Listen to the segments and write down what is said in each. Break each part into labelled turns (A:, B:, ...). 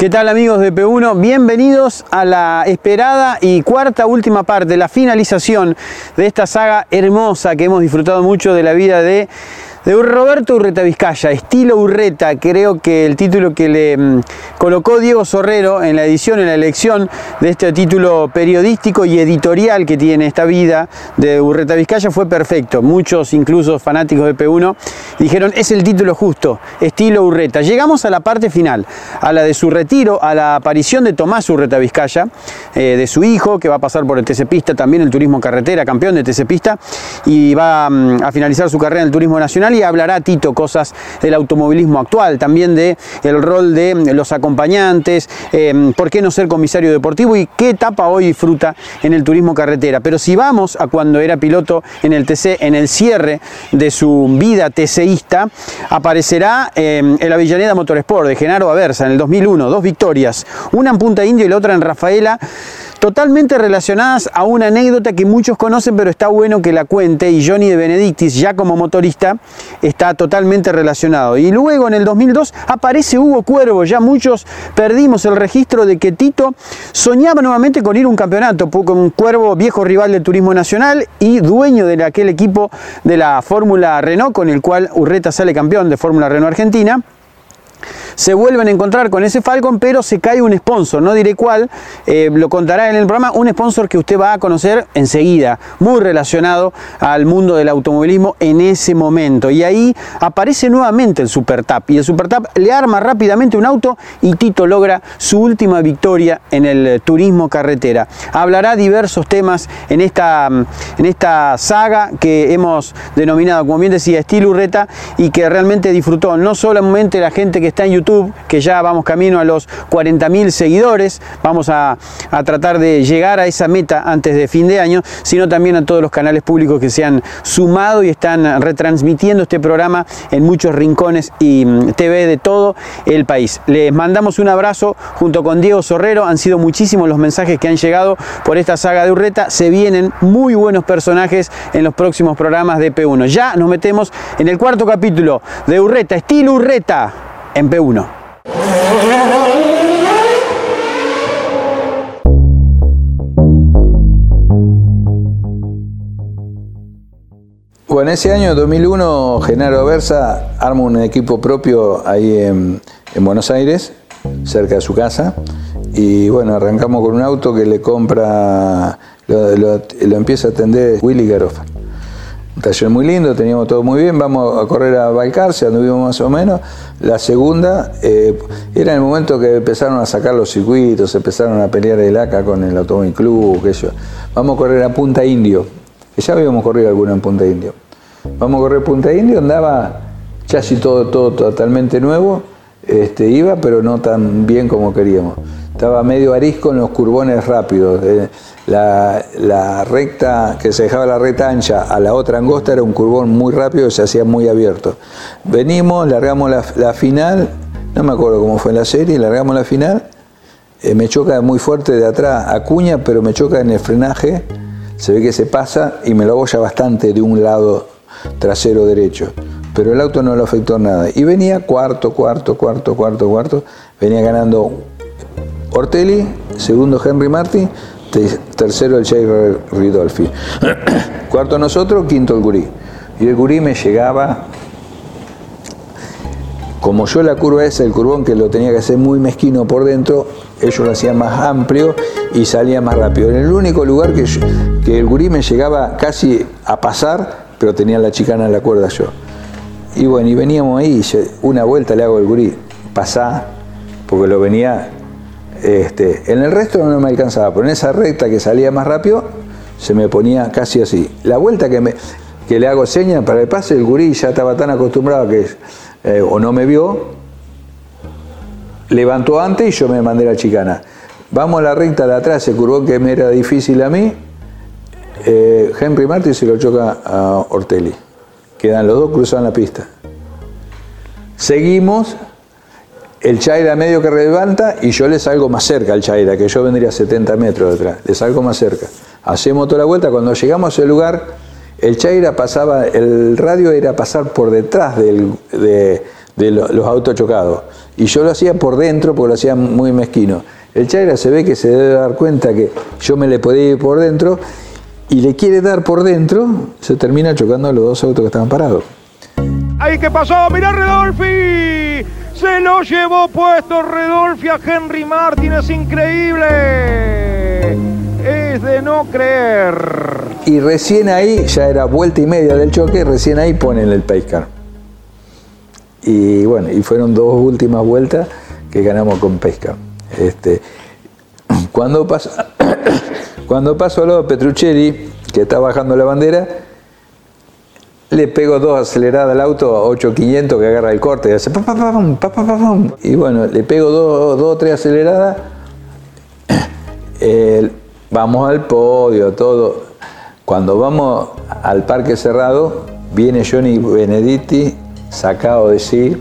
A: ¿Qué tal amigos de P1? Bienvenidos a la esperada y cuarta última parte, la finalización de esta saga hermosa que hemos disfrutado mucho de la vida de de Roberto Urreta Vizcaya, estilo Urreta, creo que el título que le mm, colocó Diego Sorrero en la edición, en la elección de este título periodístico y editorial que tiene esta vida de Urreta Vizcaya fue perfecto. Muchos, incluso fanáticos de P1, dijeron es el título justo, estilo Urreta. Llegamos a la parte final, a la de su retiro, a la aparición de Tomás Urreta Vizcaya, eh, de su hijo, que va a pasar por el TC Pista, también el turismo carretera, campeón de TC Pista, y va mm, a finalizar su carrera en el turismo nacional hablará Tito cosas del automovilismo actual, también de el rol de los acompañantes, eh, por qué no ser comisario deportivo y qué etapa hoy disfruta en el turismo carretera. Pero si vamos a cuando era piloto en el TC, en el cierre de su vida TCista, aparecerá eh, el Avellaneda Motorsport de Genaro Aversa en el 2001, dos victorias, una en Punta Indio y la otra en Rafaela totalmente relacionadas a una anécdota que muchos conocen, pero está bueno que la cuente, y Johnny de Benedictis, ya como motorista, está totalmente relacionado. Y luego en el 2002 aparece Hugo Cuervo, ya muchos perdimos el registro de que Tito soñaba nuevamente con ir a un campeonato, con un Cuervo viejo rival del Turismo Nacional y dueño de aquel equipo de la Fórmula Renault, con el cual Urreta sale campeón de Fórmula Renault Argentina se vuelven a encontrar con ese Falcon, pero se cae un sponsor, no diré cuál, eh, lo contará en el programa, un sponsor que usted va a conocer enseguida, muy relacionado al mundo del automovilismo en ese momento. Y ahí aparece nuevamente el Super Tap, y el Super Tap le arma rápidamente un auto y Tito logra su última victoria en el turismo carretera. Hablará diversos temas en esta, en esta saga que hemos denominado, como bien decía, estilo Urreta, y que realmente disfrutó no solamente la gente que está en YouTube, que ya vamos camino a los 40.000 seguidores, vamos a, tratar de llegar a esa meta antes de fin de año, sino también a todos los canales públicos que se han sumado y están retransmitiendo este programa en muchos rincones y mm, TV de todo el país. Les mandamos un abrazo junto con Diego Sorrero, han sido muchísimos los mensajes que han llegado por esta saga de Urreta, se vienen muy buenos personajes en los próximos programas de P1. Ya nos metemos en el cuarto capítulo de Urreta, estilo Urreta en P1.
B: Bueno, ese año 2001 Genaro Versa arma un equipo propio ahí en, Buenos Aires, cerca de su casa, y bueno, arrancamos con un auto que le compra, lo, empieza a atender Willy Garofa taller muy lindo, teníamos todo muy bien, vamos a correr a Balcarce, anduvimos más o menos. La segunda eh, era el momento que empezaron a sacar los circuitos, empezaron a pelear el ACA con el Automóvil Club, qué yo. Vamos a correr a Punta Indio, que ya habíamos corrido alguna en Punta Indio. Vamos a correr Punta Indio, andaba chasis todo, todo totalmente nuevo, este, iba pero no tan bien como queríamos. Estaba medio arisco en los curbones rápidos. Eh, la, recta, que se dejaba la recta ancha a la otra angosta era un curbón muy rápido y se hacía muy abierto. Venimos, largamos la, final, no me acuerdo cómo fue la serie, largamos la final, eh, me choca muy fuerte de atrás a cuña, pero me choca en el frenaje, se ve que se pasa y me lo abolla bastante de un lado trasero derecho. Pero el auto no lo afectó nada. Y venía cuarto, cuarto, cuarto, cuarto, cuarto. Venía ganando Ortelli, segundo Henry Martin, tercero el Jay Ridolfi. Cuarto nosotros, quinto el Gurí. Y el Gurí me llegaba, como yo la curva esa, el curbón que lo tenía que hacer muy mezquino por dentro, ellos lo hacían más amplio y salía más rápido. En el único lugar que, que el Gurí me llegaba casi a pasar, pero tenía la chicana en la cuerda yo. Y bueno, y veníamos ahí, una vuelta le hago el Gurí, pasá, porque lo venía. Este, en el resto no me alcanzaba, pero en esa recta que salía más rápido, se me ponía casi así. La vuelta que, me, que le hago seña para el pase, el gurí ya estaba tan acostumbrado que eh, o no me vio, levantó antes y yo me mandé la chicana. Vamos a la recta de atrás, se curvó que me era difícil a mí. Eh, Henry Martin se lo choca a Ortelli. Quedan los dos cruzados la pista. Seguimos, el Chaira medio que levanta y yo le salgo más cerca al Chaira, que yo vendría a 70 metros detrás, le salgo más cerca. Hacemos toda la vuelta, cuando llegamos a ese lugar, el Chaira pasaba, el radio era pasar por detrás de, los autos chocados. Y yo lo hacía por dentro porque lo hacía muy mezquino. El Chaira se ve que se debe dar cuenta que yo me le podía ir por dentro y le quiere dar por dentro, se termina chocando los dos autos que estaban parados.
C: Ahí que pasó, mirá Redolfi. Se lo llevó puesto Redolfi a Henry Martínez, increíble. Es de no creer.
B: Y recién ahí, ya era vuelta y media del choque, recién ahí ponen el pace Y bueno, y fueron dos últimas vueltas que ganamos con pesca. Este, cuando pasa, cuando de Petruccelli, que está bajando la bandera, le pego dos aceleradas al auto a 8500 que agarra el corte y hace pa, pa, pa, y bueno, le pego dos, dos tres aceleradas, vamos al podio, todo. Cuando vamos al parque cerrado, viene Johnny Benedetti sacado de sí,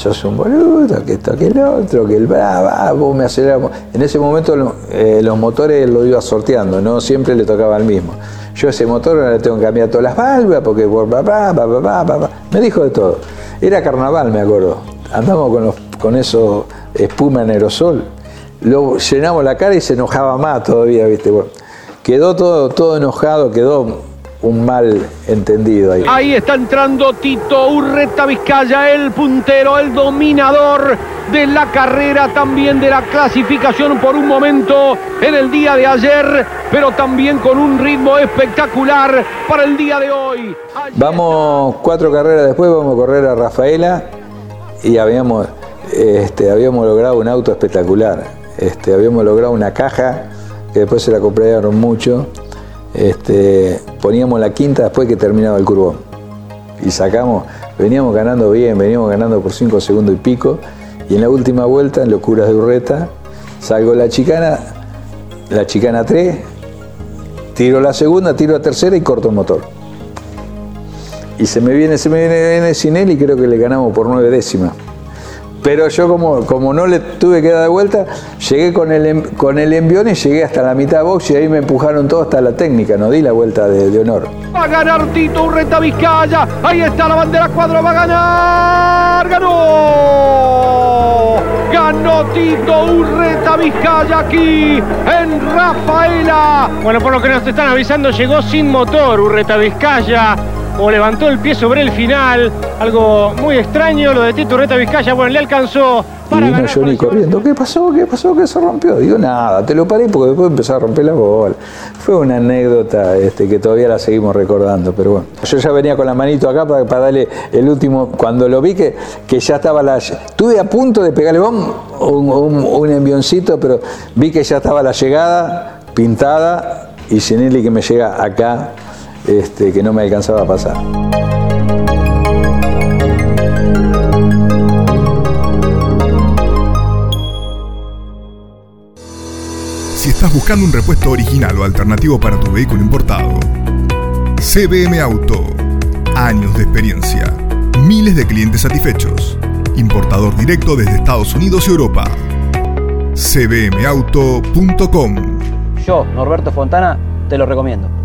B: sos un boludo, que esto, que el otro, que el brava, vos me aceleramos. En ese momento eh, los motores lo iba sorteando, no siempre le tocaba al mismo. Yo ese motor ahora le tengo que cambiar todas las válvulas porque me dijo de todo. Era carnaval, me acuerdo. Andamos con, los, con eso espuma en aerosol. Lo llenamos la cara y se enojaba más todavía, ¿viste? quedó todo, todo enojado, quedó un mal entendido ahí.
C: Ahí está entrando Tito Urreta Vizcaya, el puntero, el dominador de la carrera, también de la clasificación por un momento en el día de ayer, pero también con un ritmo espectacular para el día de hoy.
B: vamos cuatro carreras después, vamos a correr a Rafaela y habíamos, este, habíamos logrado un auto espectacular. Este, habíamos logrado una caja que después se la compraron mucho este, poníamos la quinta después que terminaba el curvón. Y sacamos, veníamos ganando bien, veníamos ganando por 5 segundos y pico. Y en la última vuelta, en locuras de Urreta, salgo la chicana, la chicana 3, tiro la segunda, tiro la tercera y corto el motor. Y se me viene, se me viene, viene sin él y creo que le ganamos por nueve décimas. Pero yo como, como no le tuve que dar de vuelta, llegué con el, em, con el envión y llegué hasta la mitad de box y ahí me empujaron todo hasta la técnica, no di la vuelta de, honor.
C: Va a ganar Tito Urreta Vizcaya, ahí está la bandera cuadro, va a ganar, ganó. Ganó Tito Urreta Vizcaya aquí en Rafaela.
D: Bueno, por lo que nos están avisando, llegó sin motor Urreta Vizcaya o levantó el pie sobre el final. Algo muy extraño, lo de Tito Reta Vizcaya, bueno, le alcanzó
B: para y vino Johnny corriendo. ¿Qué pasó? ¿Qué pasó? ¿Qué se rompió? Digo, nada, te lo paré porque después empezó a romper la bola. Fue una anécdota este, que todavía la seguimos recordando, pero bueno. Yo ya venía con la manito acá para, para darle el último. Cuando lo vi que, que ya estaba la. Estuve a punto de pegarle un, un, un envioncito, pero vi que ya estaba la llegada pintada y Sinelli que me llega acá este, que no me alcanzaba a pasar.
E: Si estás buscando un repuesto original o alternativo para tu vehículo importado, CBM Auto. Años de experiencia. Miles de clientes satisfechos. Importador directo desde Estados Unidos y Europa. cbmauto.com.
A: Yo, Norberto Fontana, te lo recomiendo.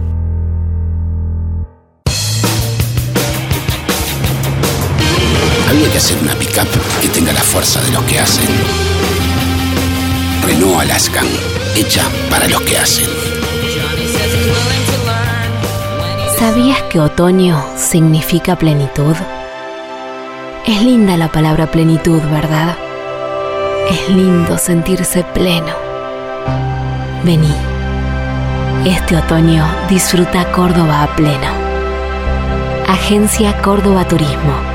F: Hacer una pickup que tenga la fuerza de los que hacen. Renault Alaskan, hecha para los que hacen.
G: ¿Sabías que otoño significa plenitud? Es linda la palabra plenitud, ¿verdad? Es lindo sentirse pleno. Vení. Este otoño disfruta Córdoba a pleno. Agencia Córdoba Turismo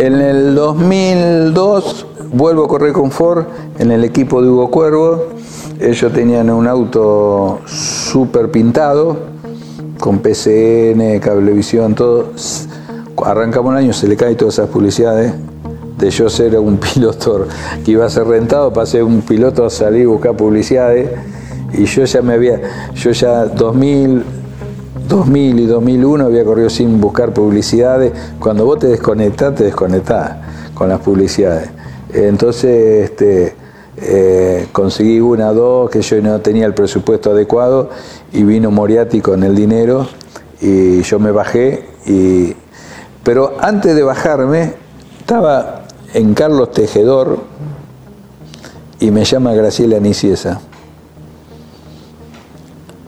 B: En el 2002 vuelvo a correr con Ford en el equipo de Hugo Cuervo. Ellos tenían un auto súper pintado, con PCN, cablevisión, todo. Arrancamos un año, se le caen todas esas publicidades. De yo ser un piloto que iba a ser rentado, pasé un piloto a salir a buscar publicidades. Y yo ya me había, yo ya 2000, 2000 y 2001 había corrido sin buscar publicidades. Cuando vos te desconectás, te desconectás con las publicidades. Entonces este, eh, conseguí una, dos, que yo no tenía el presupuesto adecuado y vino Moriarty con el dinero y yo me bajé. Pero antes de bajarme, estaba en Carlos Tejedor y me llama Graciela Niciesa.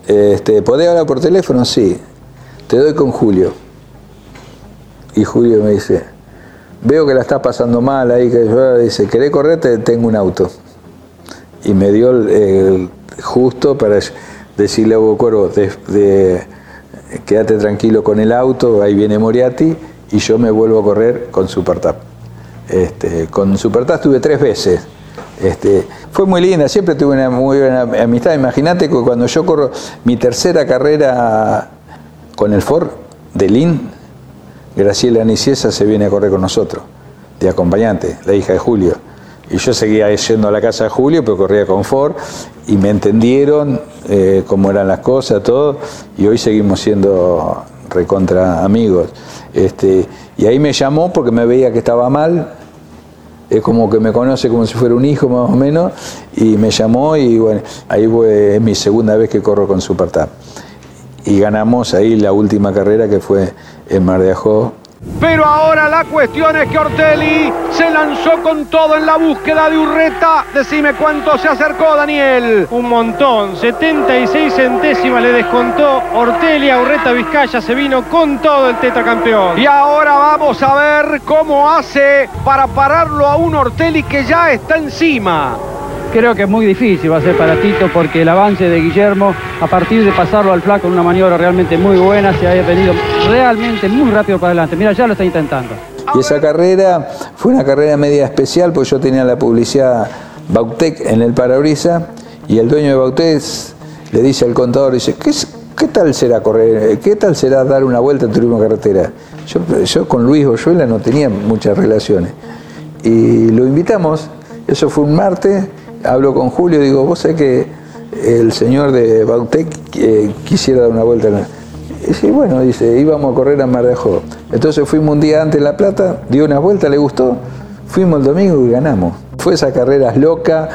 B: Este, ¿Podés hablar por teléfono? Sí. Te doy con Julio. Y Julio me dice, veo que la estás pasando mal ahí, que yo dice, ¿querés correr? Te tengo un auto. Y me dio el, justo para decirle a Hugo Cuervo, quédate tranquilo con el auto, ahí viene Moriarty, y yo me vuelvo a correr con Supertap. Este, con Supertap estuve tres veces. Este, fue muy linda, siempre tuve una muy buena amistad. Imagínate que cuando yo corro mi tercera carrera con el Ford de Lin, Graciela Niciesa se viene a correr con nosotros, de acompañante, la hija de Julio. Y yo seguía yendo a la casa de Julio, pero corría con Ford, y me entendieron eh, cómo eran las cosas, todo, y hoy seguimos siendo recontra amigos. Este, y ahí me llamó porque me veía que estaba mal, es como que me conoce como si fuera un hijo más o menos, y me llamó y bueno, ahí fue, es mi segunda vez que corro con Supertap. Y ganamos ahí la última carrera que fue en Mar de Ajó.
C: Pero ahora la cuestión es que Ortelli se lanzó con todo en la búsqueda de Urreta. Decime cuánto se acercó, Daniel.
D: Un montón, 76 centésimas le descontó Ortelli a Urreta Vizcaya. Se vino con todo el tetracampeón.
C: Y ahora vamos a ver cómo hace para pararlo a un Ortelli que ya está encima.
H: Creo que es muy difícil va a ser para Tito porque el avance de Guillermo, a partir de pasarlo al flaco en una maniobra realmente muy buena, se haya venido realmente muy rápido para adelante. Mira, ya lo está intentando.
B: Y esa carrera fue una carrera media especial porque yo tenía la publicidad Bautec en el parabrisa y el dueño de Bautec le dice al contador, dice, ¿qué, ¿qué tal será correr? ¿Qué tal será dar una vuelta en turismo carretera? Yo, yo con Luis Boyuela no tenía muchas relaciones. Y lo invitamos, eso fue un martes, hablo con Julio, digo, vos sabés que el señor de Bautec eh, quisiera dar una vuelta. Y bueno, dice, íbamos a correr a Mar de Ajó. Entonces fuimos un día antes en La Plata, dio una vuelta, le gustó, fuimos el domingo y ganamos. Fue esa carrera loca,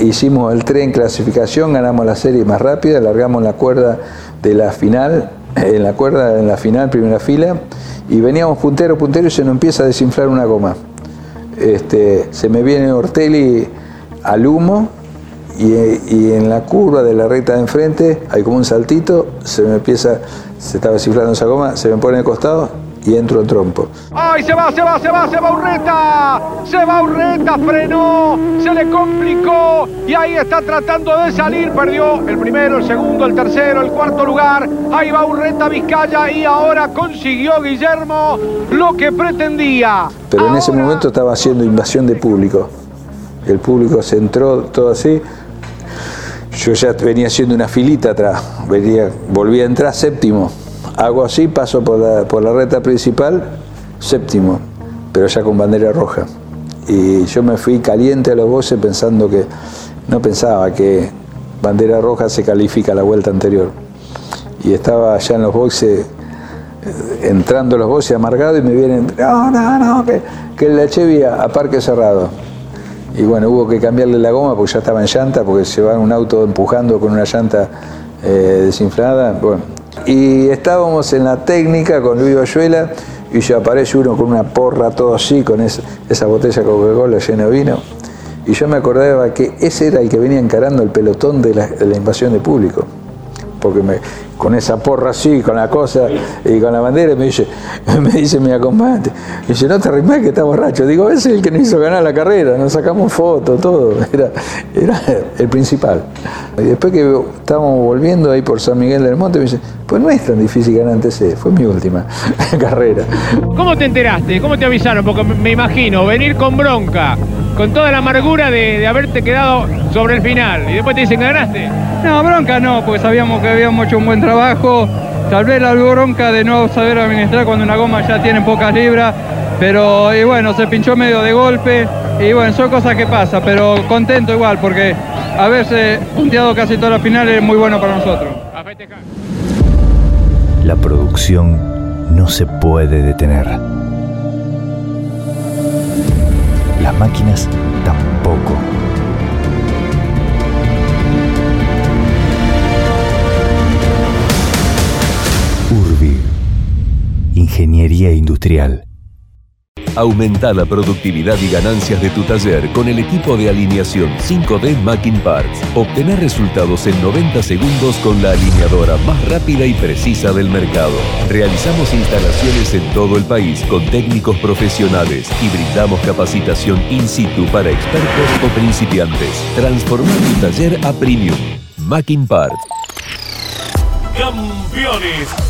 B: hicimos el tren clasificación, ganamos la serie más rápida, largamos la cuerda de la final, en la cuerda en la final, primera fila, y veníamos puntero, puntero y se nos empieza a desinflar una goma. Este, se me viene Ortelli al humo y, y, en la curva de la recta de enfrente hay como un saltito, se me empieza, se estaba cifrando esa goma, se me pone de costado y entro al trompo.
C: ¡Ay, se va, se va, se va, se va Urreta! Se va Urreta, frenó, se le complicó y ahí está tratando de salir. Perdió el primero, el segundo, el tercero, el cuarto lugar. Ahí va Urreta Vizcaya y ahora consiguió Guillermo lo que pretendía.
B: Pero
C: ahora...
B: en ese momento estaba haciendo invasión de público. El público se entró todo así. Yo ya venía haciendo una filita atrás, venía, volví a entrar séptimo. Hago así, paso por la, por la recta principal, séptimo, pero ya con bandera roja. Y yo me fui caliente a los boxes pensando que, no pensaba que bandera roja se califica la vuelta anterior. Y estaba ya en los boxes, entrando los boxes amargado y me vienen, no, no, no, que, que la Chevy a parque cerrado. Y bueno, hubo que cambiarle la goma porque ya estaba en llanta, porque llevaban un auto empujando con una llanta eh, desinflada. Bueno, y estábamos en la técnica con Luis Bayuela y ya aparece uno con una porra todo así, con esa, esa botella Coca-Cola llena de vino. Y yo me acordaba que ese era el que venía encarando el pelotón de la, invasión de público. Porque con esa porra así, con la cosa y con la bandera, me dice, me dice mi acompañante, me dice, no te rimes que está borracho. Digo, ese es el que nos hizo ganar la carrera, nos sacamos fotos, todo, era, era el principal. Y después que estábamos volviendo ahí por San Miguel del Monte, me dice, pues no es tan difícil ganar TC, fue mi última carrera.
D: ¿Cómo te enteraste? ¿Cómo te avisaron? Porque me imagino, venir con bronca, con toda la amargura de, de haberte quedado sobre el final, y después te dicen que ganaste.
H: No, bronca no, porque sabíamos que habíamos hecho un buen trabajo. Tal vez la bronca de no saber administrar cuando una goma ya tiene pocas libras. Pero bueno, se pinchó medio de golpe. Y bueno, son cosas que pasan, pero contento igual, porque haberse punteado casi todas las finales es muy bueno para nosotros.
I: La producción no se puede detener. Las máquinas tampoco. Ingeniería Industrial.
J: Aumenta la productividad y ganancias de tu taller con el equipo de alineación 5D Macking Parts. Obtener resultados en 90 segundos con la alineadora más rápida y precisa del mercado. Realizamos instalaciones en todo el país con técnicos profesionales y brindamos capacitación in situ para expertos o principiantes. Transforma tu taller a premium. Macking Parts. Campeones.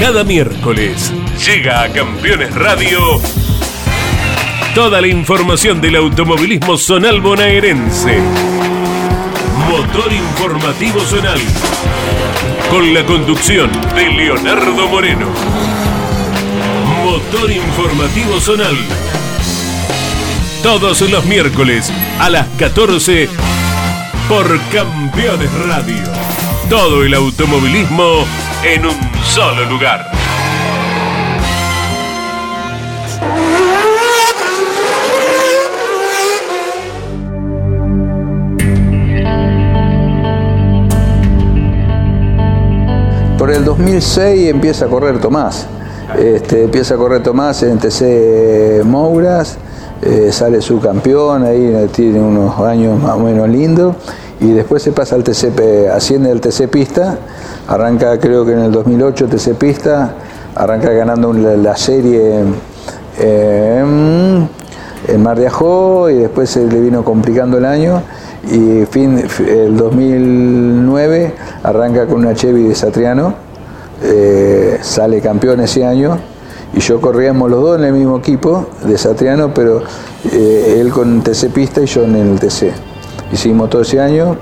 J: Cada miércoles llega a Campeones Radio toda la información del automovilismo zonal bonaerense. Motor informativo zonal. Con la conducción de Leonardo Moreno. Motor informativo zonal. Todos los miércoles a las 14 por Campeones Radio. Todo el automovilismo en un solo lugar.
B: Por el 2006 empieza a correr Tomás. Este, empieza a correr Tomás en TC Mouras, eh, sale su campeón, ahí tiene unos años más o menos lindos, y después se pasa al TC, P- asciende al TC Pista, arranca creo que en el 2008 TC Pista, arranca ganando la, la serie eh, en Mar de Ajó y después se le vino complicando el año y fin, el 2009 arranca con una Chevy de Satriano, eh, sale campeón ese año y yo corríamos los dos en el mismo equipo de Satriano, pero eh, él con TC Pista y yo en el TC. Hicimos todo ese año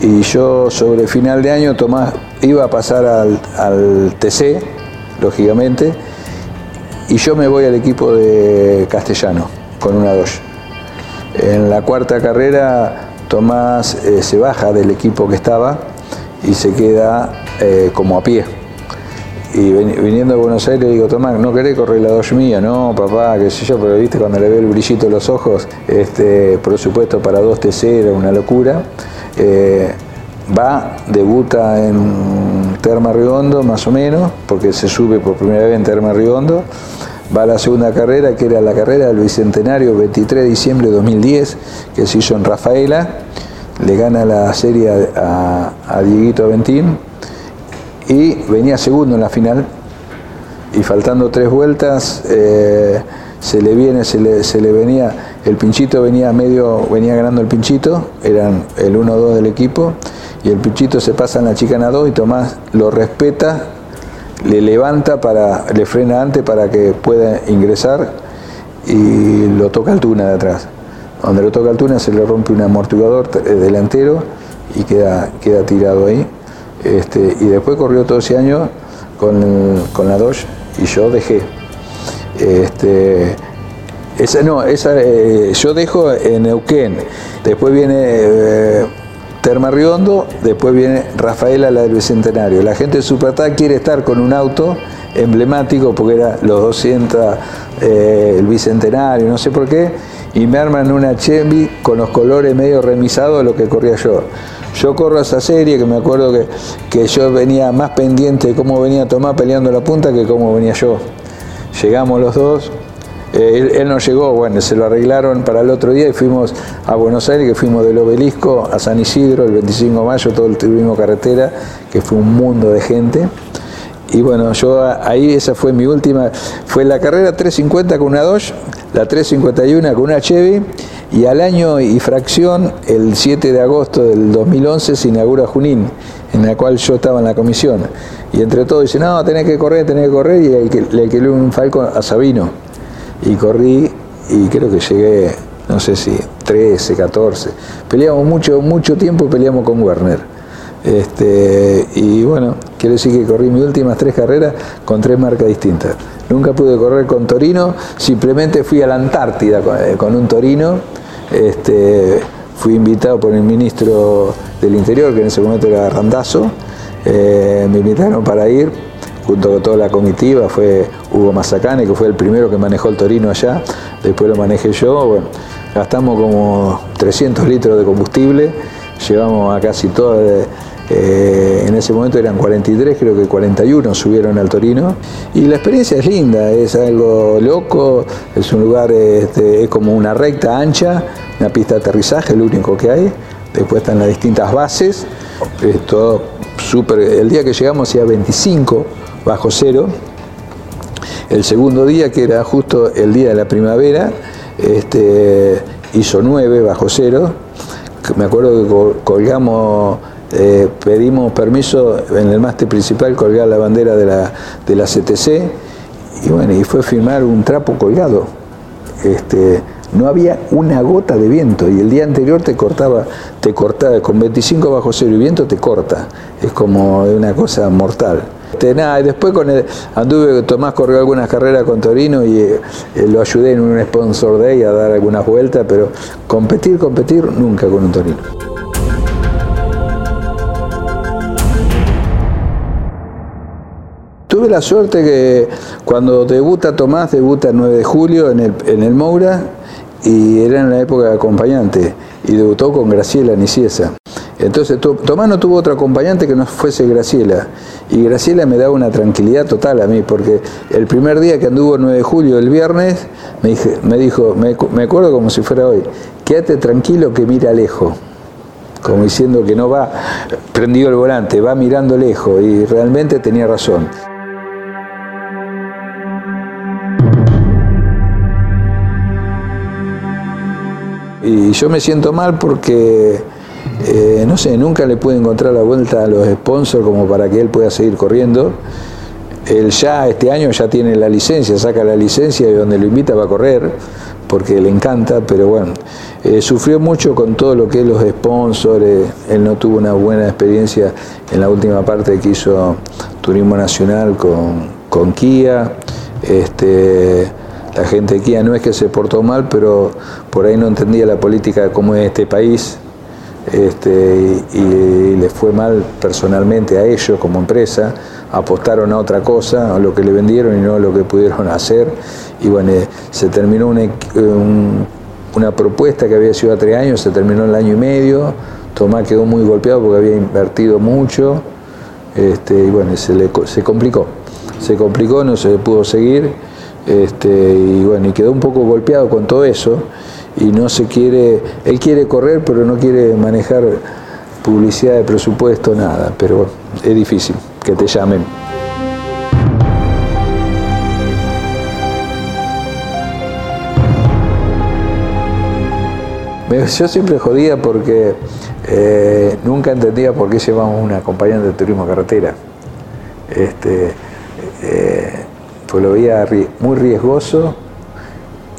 B: y yo sobre final de año Tomás iba a pasar al, TC, lógicamente, y yo me voy al equipo de Castellano con una Dodge. En la cuarta carrera Tomás eh, se baja del equipo que estaba y se queda eh, como a pie. Y viniendo de Buenos Aires le digo, Tomás, ¿no querés correr la Dodge mía? No, papá, qué sé yo, pero viste cuando le veo el brillito en los ojos, este, por supuesto para 2 TC una locura. Eh, va, debuta en Terma Riondo, más o menos, porque se sube por primera vez en Terma Riondo. Va a la segunda carrera, que era la carrera del Bicentenario, 23 de diciembre de 2010, que se hizo en Rafaela. Le gana la serie a, a, a Dieguito Aventín y venía segundo en la final. Y faltando tres vueltas, eh, se le viene, se le, se le venía, el pinchito venía medio, venía ganando el pinchito, eran el 1-2 del equipo, y el pinchito se pasa en la chicana 2 y Tomás lo respeta, le levanta para, le frena antes para que pueda ingresar y lo toca al tuna de atrás. Donde lo toca al tuna se le rompe un amortiguador eh, delantero y queda, queda tirado ahí. Este, y después corrió todo ese año con, con la Dodge y yo dejé. Este, Esa no, esa eh, yo dejo en Neuquén. Después viene eh, Terma Riondo, después viene Rafaela, la del Bicentenario. La gente de Supertá quiere estar con un auto emblemático porque era los 200, eh, el Bicentenario, no sé por qué, y me arman una Chevy con los colores medio remisados de lo que corría yo. Yo corro esa serie que me acuerdo que, que yo venía más pendiente de cómo venía Tomás peleando la punta que cómo venía yo. Llegamos los dos, eh, él, no llegó, bueno, se lo arreglaron para el otro día y fuimos a Buenos Aires, que fuimos del obelisco a San Isidro el 25 de mayo, todo el turismo carretera, que fue un mundo de gente. Y bueno, yo ahí esa fue mi última, fue la carrera 350 con una Dodge, la 351 con una Chevy, y al año y fracción, el 7 de agosto del 2011, se inaugura Junín, en la cual yo estaba en la comisión. Y entre todos dicen, no, tenés que correr, tenés que correr, y le alquilé un Falcon a Sabino y corrí y creo que llegué, no sé si 13, 14. Peleamos mucho, mucho tiempo, peleamos con Werner. Este, y bueno, quiero decir que corrí mis últimas tres carreras con tres marcas distintas. Nunca pude correr con Torino, simplemente fui a la Antártida con, eh, un Torino. Este, fui invitado por el ministro del Interior, que en ese momento era Randazo. Eh, me invitaron para ir, junto con toda la comitiva, fue Hugo Mazacane, que fue el primero que manejó el Torino allá, después lo manejé yo, bueno, gastamos como 300 litros de combustible, llevamos a casi todo, eh, en ese momento eran 43, creo que 41 subieron al Torino, y la experiencia es linda, es algo loco, es un lugar, este, es como una recta ancha, una pista de aterrizaje, el único que hay, después están las distintas bases, súper, el día que llegamos hacía 25, bajo cero. El segundo día, que era justo el día de la primavera, este, hizo 9 bajo cero. Me acuerdo que colgamos, eh, pedimos permiso en el máster principal colgar la bandera de la, de la CTC y bueno, y fue firmar un trapo colgado. Este, no había una gota de viento y el día anterior te cortaba, te cortaba, con 25 bajo cero y viento te corta, es como una cosa mortal. Este, nada, y después con el, anduve, Tomás corrió algunas carreras con Torino y eh, lo ayudé en un sponsor day a dar algunas vueltas, pero competir, competir nunca con un Torino. Tuve la suerte que cuando debuta Tomás, debuta el 9 de julio en el, en el Moura y era en la época de acompañante y debutó con Graciela Niciesa. Entonces Tomás no tuvo otro acompañante que no fuese Graciela. Y Graciela me daba una tranquilidad total a mí, porque el primer día que anduvo el 9 de julio, el viernes, me, me dijo, me, acuerdo como si fuera hoy, quédate tranquilo que mira lejos. Como diciendo que no va prendido el volante, va mirando lejos. Y realmente tenía razón. Y yo me siento mal porque eh, no sé, nunca le pude encontrar la vuelta a los sponsors como para que él pueda seguir corriendo. Él ya este año ya tiene la licencia, saca la licencia y donde lo invita va a correr, porque le encanta, pero bueno, eh, sufrió mucho con todo lo que es los sponsors, él no tuvo una buena experiencia en la última parte que hizo Turismo Nacional con, con Kia. Este, la gente de Kia no es que se portó mal, pero por ahí no entendía la política de cómo es este país este, y, les fue mal personalmente a ellos como empresa, apostaron a otra cosa, a lo que le vendieron y no a lo que pudieron hacer. Y bueno, eh, se terminó una, una propuesta que había sido a tres años, se terminó en el año y medio. Tomás quedó muy golpeado porque había invertido mucho este, y bueno, se, le, se complicó. Se complicó, no se pudo seguir este, y bueno, y quedó un poco golpeado con todo eso y no se quiere, él quiere correr pero no quiere manejar publicidad de presupuesto, nada, pero es difícil que te llamen. Yo siempre jodía porque eh, nunca entendía por qué llevamos una acompañante de turismo carretera. Este, eh, pues lo veía muy riesgoso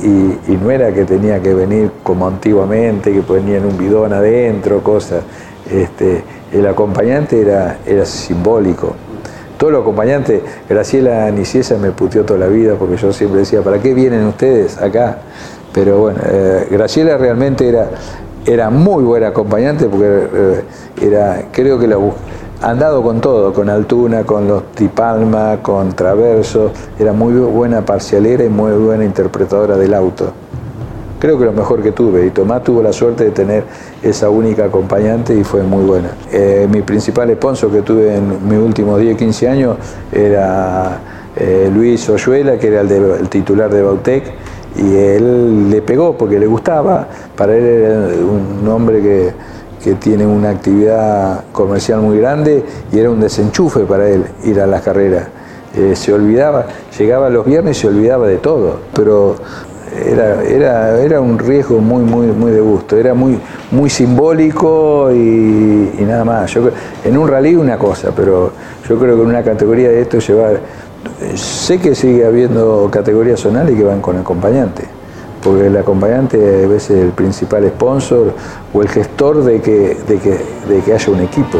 B: y, no era que tenía que venir como antiguamente, que ponían un bidón adentro, cosas. Este, el acompañante era, era simbólico. todos los acompañantes, Graciela Niciesa me puteó toda la vida porque yo siempre decía, ¿para qué vienen ustedes acá? Pero bueno, eh, Graciela realmente era, era muy buena acompañante porque eh, era, creo que la han dado con todo, con Altuna, con los Tipalma, con Traverso, era muy buena parcialera y muy buena interpretadora del auto. Creo que lo mejor que tuve, y Tomás tuvo la suerte de tener esa única acompañante y fue muy buena. Eh, mi principal sponsor que tuve en mis últimos 10, 15 años era eh, Luis Oyuela, que era el, el titular de Bautec, y él le pegó porque le gustaba, para él era un hombre que que tiene una actividad comercial muy grande y era un desenchufe para él ir a las carreras. Eh, se olvidaba, llegaba los viernes y se olvidaba de todo, pero era, era, era un riesgo muy, muy, muy de gusto, era muy, muy simbólico y, nada más. Yo, en un rally una cosa, pero yo creo que en una categoría de esto llevar, sé que sigue habiendo categorías zonales que van con acompañante porque el acompañante a veces es el principal sponsor o el gestor de que, de que, de que haya un equipo.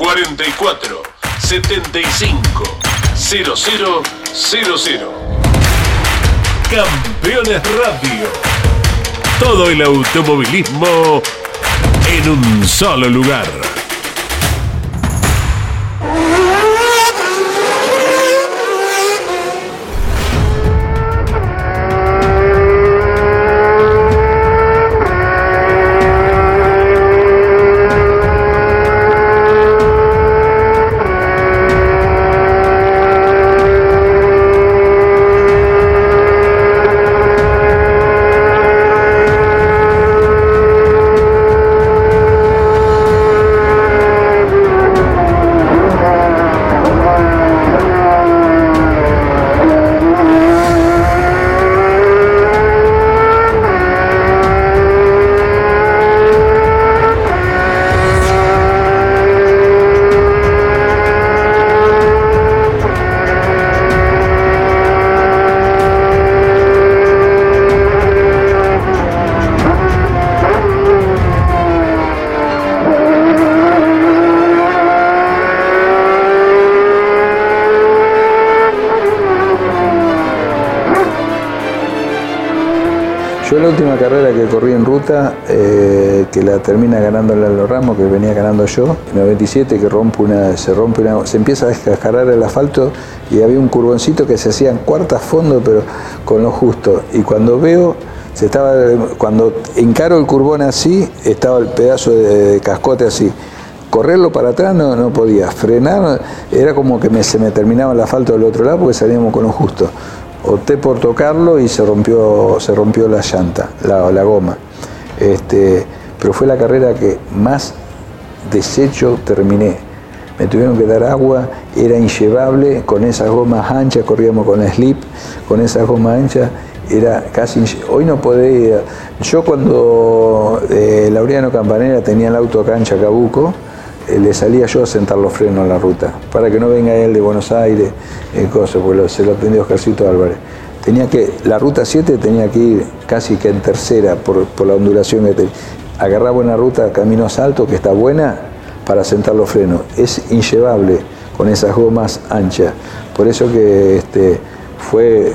J: 44 75 00 00 Campeones Radio. Todo el automovilismo en un solo lugar.
B: Última carrera que corrí en ruta, eh, que la termina ganando Lalo Ramos, que venía ganando yo, en 97 que rompe una, se rompe una, se empieza a descascarar el asfalto y había un curboncito que se hacía en cuartas fondo, pero con lo justo. Y cuando veo, se estaba, cuando encaro el curbón así, estaba el pedazo de, cascote así. Correrlo para atrás no, no podía, frenar, era como que se me terminaba el asfalto del otro lado porque salíamos con lo justo opté por tocarlo y se rompió, se rompió la llanta, la, la goma. Este, pero fue la carrera que más deshecho terminé. Me tuvieron que dar agua, era inllevable, con esas gomas anchas, corríamos con la slip, con esas gomas anchas, era casi... Hoy no podía... Yo cuando eh, Laureano Campanera tenía el auto acá en Chacabuco, le salía yo a sentar los frenos en la ruta, para que no venga él de Buenos Aires, en cosas, porque se lo aprendió Oscarcito Álvarez. Tenía que, la ruta 7 tenía que ir casi que en tercera por, la ondulación que tenía. Agarraba una ruta caminos altos que está buena para sentar los frenos. Es inllevable con esas gomas anchas. Por eso que este, fue,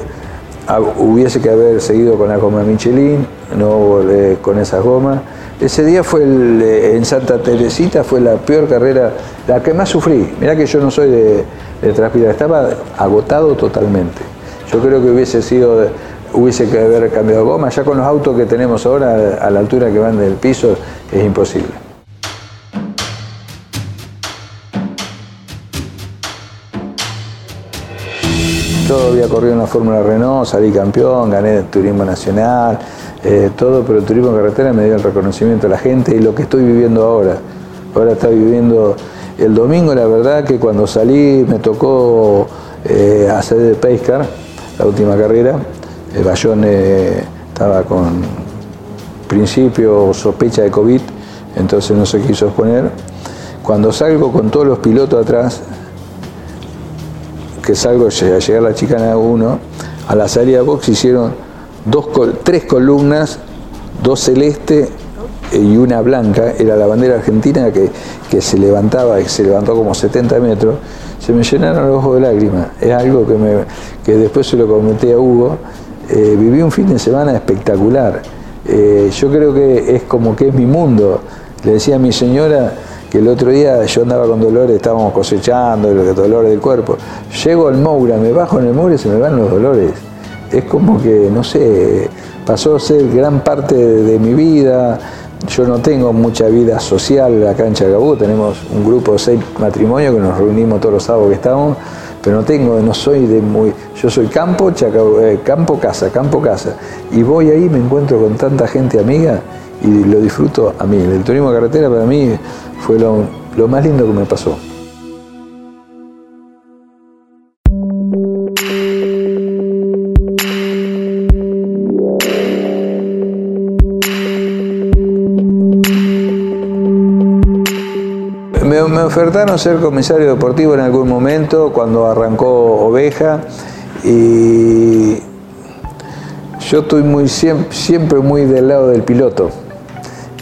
B: hubiese que haber seguido con la goma Michelin, no con esas gomas ese día fue eh, en Santa Teresita, fue la peor carrera, la que más sufrí. Mirá que yo no soy de, de transpirar, estaba agotado totalmente. Yo creo que hubiese sido, hubiese que haber cambiado goma. Ya con los autos que tenemos ahora, a la altura que van del piso, es imposible. Todo había corrido en la Fórmula Renault, salí campeón, gané el Turismo Nacional, eh, todo, pero el turismo carretera me dio el reconocimiento a la gente y lo que estoy viviendo ahora. Ahora estoy viviendo el domingo, la verdad que cuando salí me tocó eh, hacer de Pescar, la última carrera. El Bayón estaba con principio sospecha de COVID, entonces no se quiso exponer. Cuando salgo con todos los pilotos atrás, que salgo a llegar a la chicana 1, a la salida box hicieron dos, tres columnas, dos celeste y una blanca, era la bandera argentina que, se levantaba, que se levantó como 70 metros, se me llenaron los ojos de lágrimas. Es algo que, me, que después se lo comenté a Hugo. Eh, viví un fin de semana espectacular. Eh, yo creo que es como que es mi mundo. Le decía a mi señora que el otro día yo andaba con dolores, estábamos cosechando, dolores del cuerpo. Llego al Moura, me bajo en el Moura y se me van los dolores es como que, no sé, pasó a ser gran parte de, mi vida. Yo no tengo mucha vida social acá en Chacabú, tenemos un grupo de seis matrimonios que nos reunimos todos los sábados que estamos, pero no tengo, no soy de muy, yo soy campo, eh, campo casa, campo casa, y voy ahí, me encuentro con tanta gente amiga y lo disfruto a mí. El turismo de carretera para mí fue lo más lindo que me pasó. ofertaron ser comisario deportivo en algún momento cuando arrancó Oveja y yo estoy muy siempre, muy del lado del piloto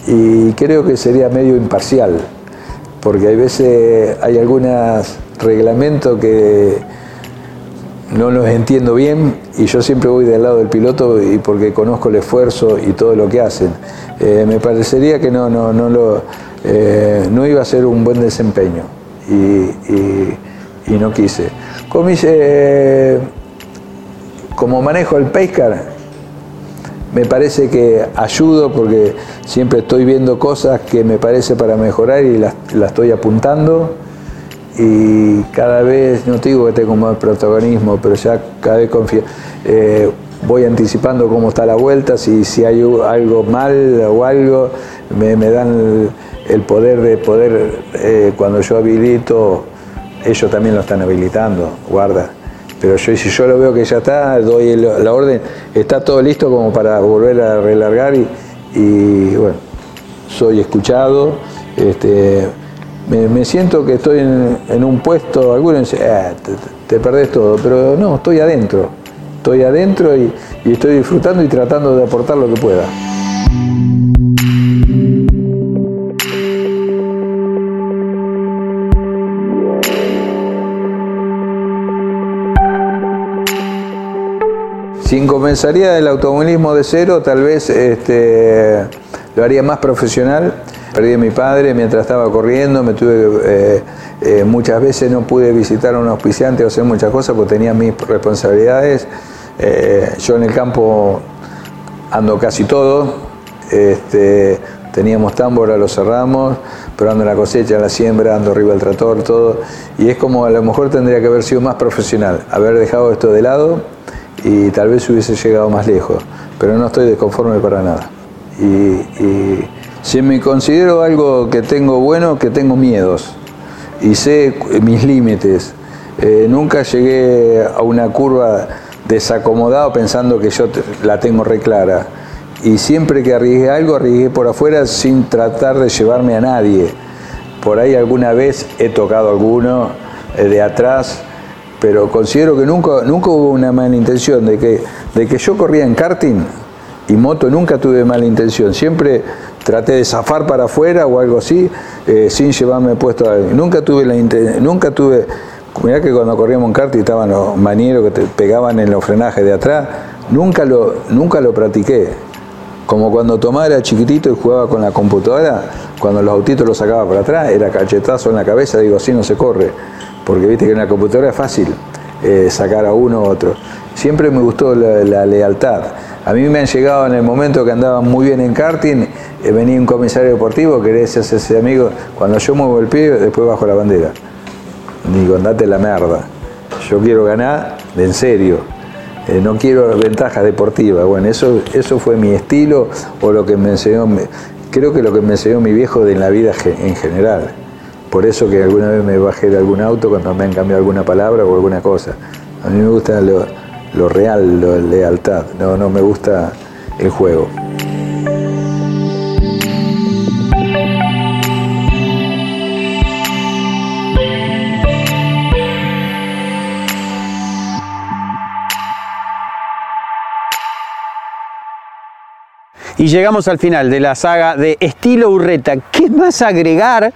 B: y creo que sería medio imparcial porque hay veces hay algunos reglamentos que no los entiendo bien y yo siempre voy del lado del piloto y porque conozco el esfuerzo y todo lo que hacen. Eh, me parecería que no, no, no lo eh, no iba a ser un buen desempeño y, no quise. Eh, como manejo el Pescar, me parece que ayudo porque siempre estoy viendo cosas que me parece para mejorar y las, estoy apuntando y cada vez, no te digo que tengo más protagonismo, pero ya cada vez confío, eh, voy anticipando cómo está la vuelta, si, si hay algo mal o algo, me, me dan el poder de poder, eh, cuando yo habilito, ellos también lo están habilitando, guarda. Pero yo, si yo lo veo que ya está, doy la orden, está todo listo como para volver a relargar y, bueno, soy escuchado, este, me, siento que estoy en, un puesto, algunos dicen, ah, te, perdés todo, pero no, estoy adentro, estoy adentro y estoy disfrutando y tratando de aportar lo que pueda. Si comenzaría el automovilismo de cero, tal vez este, lo haría más profesional. Perdí a mi padre mientras estaba corriendo, me tuve eh, eh, muchas veces no pude visitar a un auspiciante o hacer muchas cosas porque tenía mis responsabilidades. Eh, yo en el campo ando casi todo. Este, teníamos tambora, lo cerramos, pero ando en la cosecha, en la siembra, ando arriba del tractor, todo. Y es como a lo mejor tendría que haber sido más profesional, haber dejado esto de lado y tal vez hubiese llegado más lejos. Pero no estoy desconforme para nada. y si me considero algo que tengo bueno, que tengo miedos y sé mis límites. Eh, nunca llegué a una curva desacomodado pensando que yo la tengo reclara. Y siempre que arriesgué algo, arriesgué por afuera sin tratar de llevarme a nadie. Por ahí alguna vez he tocado alguno eh, de atrás, pero considero que nunca, nunca hubo una mala intención de que, de que yo corría en karting y moto, nunca tuve mala intención. Siempre traté de zafar para afuera o algo así, eh, sin llevarme puesto a Nunca tuve la nunca tuve, mirá que cuando corríamos en kart estaban los manieros que te pegaban en los frenajes de atrás, nunca lo, nunca lo practiqué. Como cuando Tomás era chiquitito y jugaba con la computadora, cuando los autitos los sacaba para atrás, era cachetazo en la cabeza, digo, así no se corre, porque viste que en la computadora es fácil eh, sacar a uno u otro. Siempre me gustó la lealtad. A mí me han llegado en el momento que andaba muy bien en karting, eh, venía un comisario deportivo que decía ese amigo, cuando yo muevo el pie, después bajo la bandera. Digo, andate la merda. Yo quiero ganar de en serio. Eh, no quiero ventajas deportivas. Bueno, eso, eso fue mi estilo o lo que me enseñó, creo que lo que me enseñó mi viejo de la vida en general. Por eso que alguna vez me bajé de algún auto cuando me han cambiado alguna palabra o alguna cosa. A mí me gusta lo, lo real, la lealtad. No, no me gusta el juego.
A: Y llegamos al final de la saga de Estilo Urreta. ¿Qué más agregar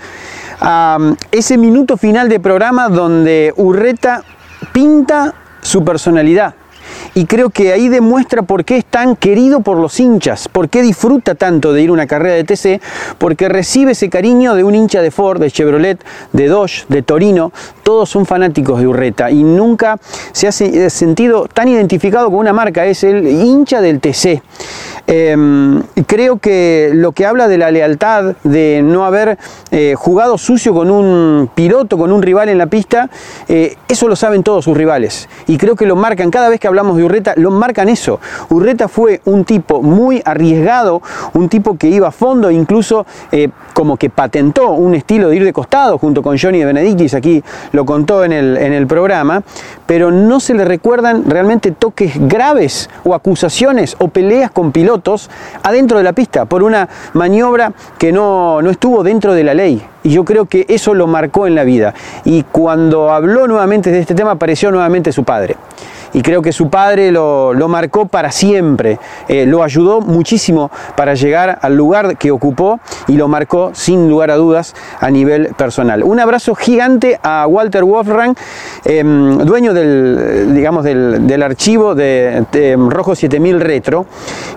A: a ese minuto final de programa donde Urreta pinta su personalidad? Y creo que ahí demuestra por qué es tan querido por los hinchas, por qué disfruta tanto de ir a una carrera de TC, porque recibe ese cariño de un hincha de Ford, de Chevrolet, de Dodge, de Torino, todos son fanáticos de Urreta y nunca se ha sentido tan identificado con una marca, es el hincha del TC. Em, creo que lo que habla de la lealtad, de no haber eh, jugado sucio con un piloto, con un rival en la pista, eh, eso lo saben todos sus rivales. Y creo que lo marcan, cada vez que hablamos de Urreta, lo marcan eso. Urreta fue un tipo muy arriesgado, un tipo que iba a fondo, incluso eh, como que patentó un estilo de ir de costado junto con Johnny de Benedictis, aquí lo contó en el, en el programa, pero no se le recuerdan realmente toques graves o acusaciones o peleas con pilotos adentro de la pista por una maniobra que no, no estuvo dentro de la ley. Y yo creo que eso lo marcó en la vida. Y cuando habló nuevamente de este tema apareció nuevamente su padre y creo que su padre lo, marcó para siempre, eh, lo ayudó muchísimo para llegar al lugar que ocupó y lo marcó sin lugar a dudas a nivel personal. Un abrazo gigante a Walter Wolfram, em, dueño del, digamos, del, archivo de, Rojo 7000 Retro,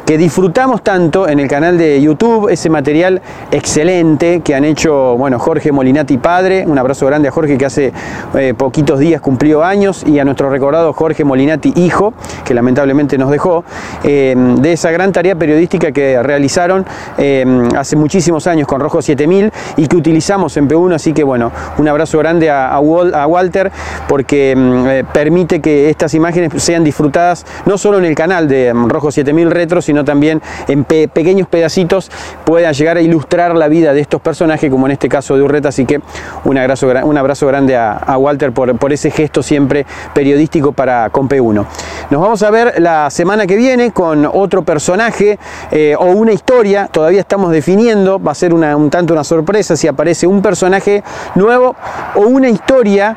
A: que disfrutamos tanto en el canal de YouTube, ese material excelente que han hecho bueno, Jorge Molinati padre, un abrazo grande a Jorge que hace eh, poquitos días cumplió años y a nuestro recordado Jorge Molinati hijo, que lamentablemente nos dejó, eh, de esa gran tarea periodística que realizaron eh, hace muchísimos años con Rojo 7000 y que utilizamos en P1, así que bueno, un abrazo grande a, Walter porque mm, eh, permite que estas imágenes sean disfrutadas no solo en el canal de mm, Rojo 7000 Retro, sino también en pequeños pedacitos puedan llegar a ilustrar la vida de estos personajes, como en este caso de Urreta, así que un abrazo, un abrazo grande a, Walter por, por ese gesto siempre periodístico para con P1. Nos vamos a ver la semana que viene con otro personaje eh, o una historia, todavía estamos definiendo, va a ser un tanto una sorpresa si aparece un personaje nuevo o una historia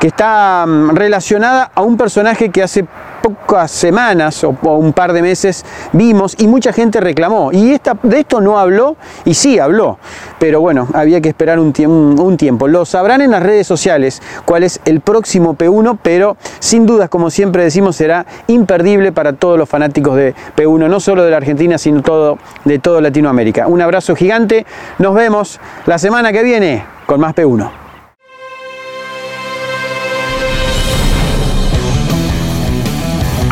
A: que está mm, relacionada a un personaje que hace pocas semanas o, un par de meses vimos y mucha gente reclamó. Y esta, de esto no habló y sí habló. Pero bueno, había que esperar un, un tiempo. Lo sabrán en las redes sociales cuál es el próximo P1, pero sin dudas, como siempre decimos, será imperdible para todos los fanáticos de P1, no solo de la Argentina, sino todo, de toda Latinoamérica. Un abrazo gigante. Nos vemos la semana que viene con más P1.